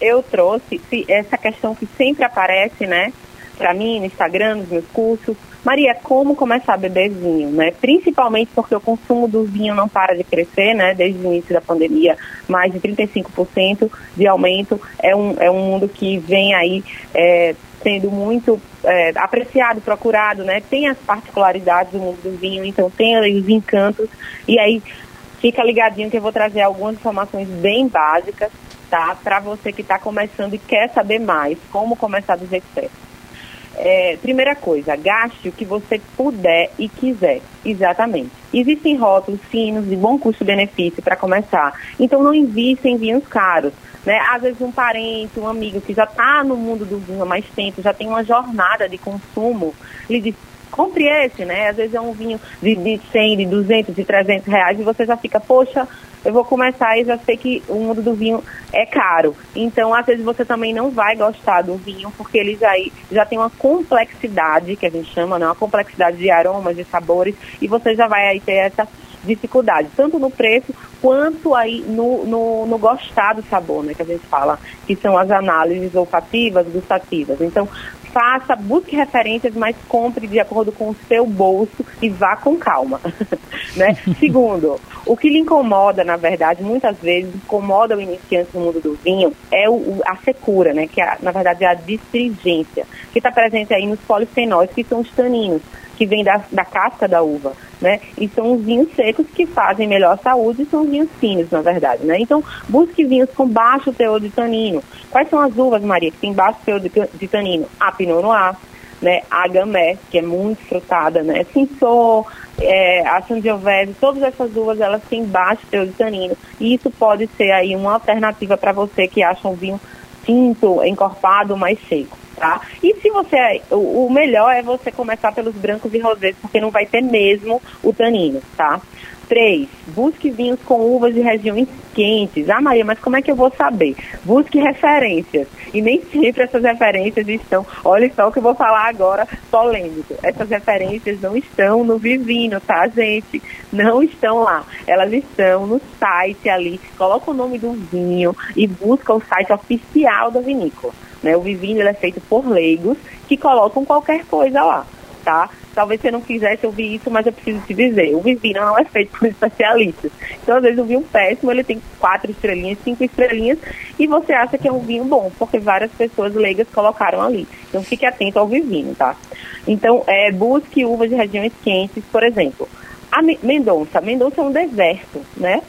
eu trouxe essa questão que sempre aparece, né? Para mim, no Instagram, nos meus cursos. Maria, como começar a beber vinho, né? Principalmente porque o consumo do vinho não para de crescer, né? Desde o início da pandemia, mais de 35% de aumento. É um, é um mundo que vem aí é, sendo muito é, apreciado, procurado, né? Tem as particularidades do mundo do vinho, então tem os encantos. E aí, fica ligadinho que eu vou trazer algumas informações bem básicas tá? Para você que está começando e quer saber mais como começar do jeito certo. É, primeira coisa, gaste o que você puder e quiser. Exatamente. Existem rótulos finos de bom custo-benefício para começar. Então não invista em vinhos caros. Né? Às vezes um parente, um amigo que já está no mundo do vinho há mais tempo, já tem uma jornada de consumo, lhe diz, compre esse, né? Às vezes é um vinho de, de 100, de 200, de 300 reais e você já fica, poxa, eu vou começar e já sei que o mundo do vinho é caro. Então, às vezes, você também não vai gostar do vinho, porque ele já, já tem uma complexidade, que a gente chama, né? uma complexidade de aromas, de sabores, e você já vai aí ter essa dificuldade, tanto no preço quanto aí no, no, no gostar do sabor, né, que a gente fala, que são as análises olfativas, gustativas. Então, faça, busque referências, mas compre de acordo com o seu bolso e vá com calma. né? Segundo, o que lhe incomoda, na verdade, muitas vezes incomoda o iniciante no mundo do vinho é o, a secura, né? que é, na verdade é a distringência, que está presente aí nos polifenóis, que são os taninos que vem da, da casca da uva, né? E são os vinhos secos que fazem melhor saúde e são os vinhos finos, na verdade, né? Então, busque vinhos com baixo teor de tanino. Quais são as uvas, Maria, que tem baixo teor de, de tanino? A Pinot Noir, né? A Gamay, que é muito frutada, né? Cinsault, é, a Sangiovese, todas essas uvas, elas têm baixo teor de tanino. E isso pode ser aí uma alternativa para você que acha um vinho tinto, encorpado, mais seco tá? E se você, o, o melhor é você começar pelos brancos e rosés, porque não vai ter mesmo o tanino, tá? Três, busque vinhos com uvas de regiões quentes. Ah, Maria, mas como é que eu vou saber? Busque referências. E nem sempre essas referências estão. Olha só o que eu vou falar agora, polêmico. Essas referências não estão no Vivino, tá, gente? Não estão lá. Elas estão no site ali. Coloca o nome do vinho e busca o site oficial da vinícola. Né? O Vivino é feito por leigos que colocam qualquer coisa lá, tá? Talvez você não quisesse ouvir isso, mas eu preciso te dizer, o Vivino não é feito por especialistas. Então, às vezes, o vinho péssimo, ele tem quatro estrelinhas, cinco estrelinhas, e você acha que é um vinho bom, porque várias pessoas leigas colocaram ali. Então, fique atento ao Vivino, tá? Então, é, busque uvas de regiões quentes, por exemplo. A Mendonça. Mendonça é um deserto, né?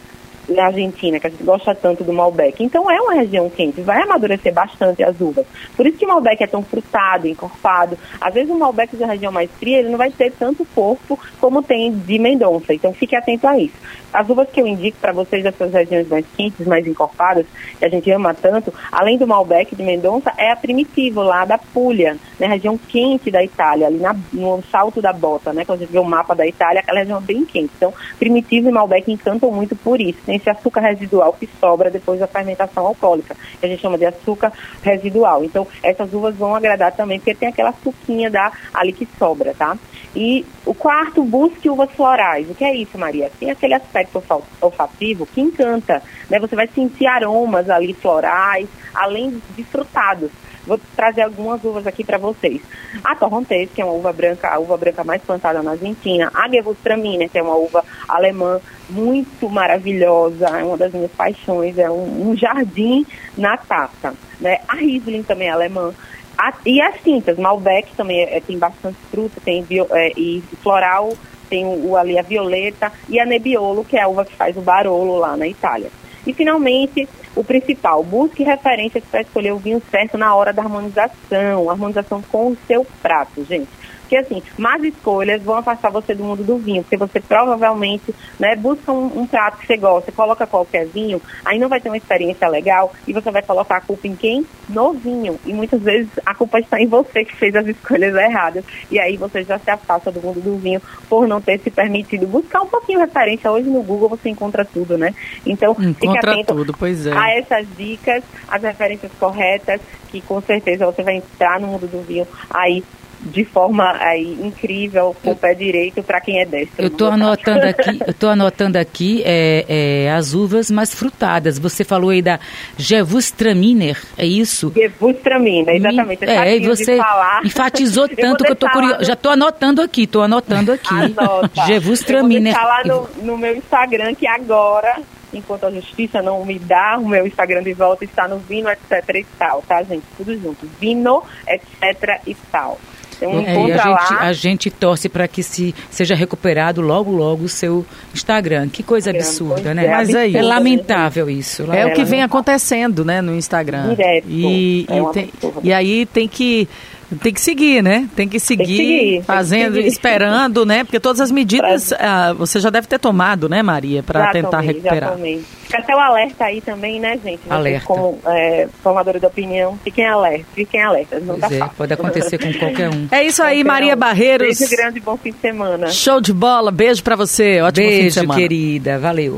Na Argentina, que a gente gosta tanto do Malbec. Então é uma região quente, vai amadurecer bastante as uvas. Por isso que o Malbec é tão frutado, encorpado. Às vezes o Malbec da região mais fria, ele não vai ter tanto corpo como tem de Mendonça. Então fique atento a isso. As uvas que eu indico para vocês dessas regiões mais quentes, mais encorpadas, que a gente ama tanto, além do Malbec de Mendonça, é a Primitivo, lá da Puglia, na né, região quente da Itália, ali na, no salto da bota, né? Quando a gente vê o mapa da Itália, aquela região bem quente. Então, Primitivo e Malbec encantam muito por isso. Tem esse açúcar residual que sobra depois da fermentação alcoólica, que a gente chama de açúcar residual. Então, essas uvas vão agradar também, porque tem aquela suquinha da, ali que sobra, tá? E o quarto, busque uvas florais. O que é isso, Maria? Tem aquele aspecto olfativo que encanta, né? Você vai sentir aromas ali florais, além de frutados. Vou trazer algumas uvas aqui para vocês. A Torrontés, que é uma uva branca, a uva branca mais plantada na Argentina. A Gewürztraminer, que é uma uva alemã muito maravilhosa, é uma das minhas paixões, é um, um jardim na taça. Né? A Riesling também é alemã. A, e as tintas, Malbec também é, tem bastante fruta, tem bio, é, e floral, tem o, ali a violeta e a Nebbiolo, que é a uva que faz o Barolo lá na Itália. E finalmente, o principal, busque referências para escolher o vinho certo na hora da harmonização, harmonização com o seu prato, gente. Porque assim, más escolhas vão afastar você do mundo do vinho, porque você provavelmente né, busca um, um, prato que você gosta, coloca qualquer vinho, aí não vai ter uma experiência legal e você vai colocar a culpa em quem? No vinho. E muitas vezes a culpa está em você que fez as escolhas erradas. E aí você já se afasta do mundo do vinho por não ter se permitido buscar um pouquinho de referência. Hoje no Google você encontra tudo, né? Então, encontra fique atento tudo, pois é. a essas dicas, as referências corretas, que com certeza você vai entrar no mundo do vinho aí de forma aí incrível com o pé direito para quem é destro. Eu estou anotando aqui, eu tô anotando aqui é, é, as uvas mais frutadas. Você falou aí da Gewürztraminer, é isso? Gewürztraminer, exatamente. É, e você enfatizou tanto eu que eu estou curiosa. No... Já estou anotando aqui, estou anotando aqui. Anota. Eu vou lá no, no meu Instagram que agora enquanto a justiça não me dá o meu Instagram de volta, está no Vino, etc e tal, tá, gente? Tudo junto. Vino, etc e tal. Então, é, a, gente, a gente torce para que se seja recuperado logo, logo o seu Instagram. Que coisa absurda, né? É Mas aí, é lamentável isso. É, é o que vem acontecendo, né, no Instagram. Direto. E, é e, tem, e aí tem que tem que seguir, né? Tem que seguir, tem que seguir fazendo, que seguir. esperando, né? Porque todas as medidas ah, você já deve ter tomado, né, Maria, para tentar recuperar. Exatamente. Fica até o alerta aí também, né, gente? Vocês alerta. como é, formadora de opinião, fiquem alerta, fiquem alertas. Não pois tá é, pode acontecer com qualquer um. É isso aí, Maria um. Barreiros. Beijo grande, bom fim de semana. Show de bola, beijo para você, ótimo beijo, fim de semana. querida, valeu.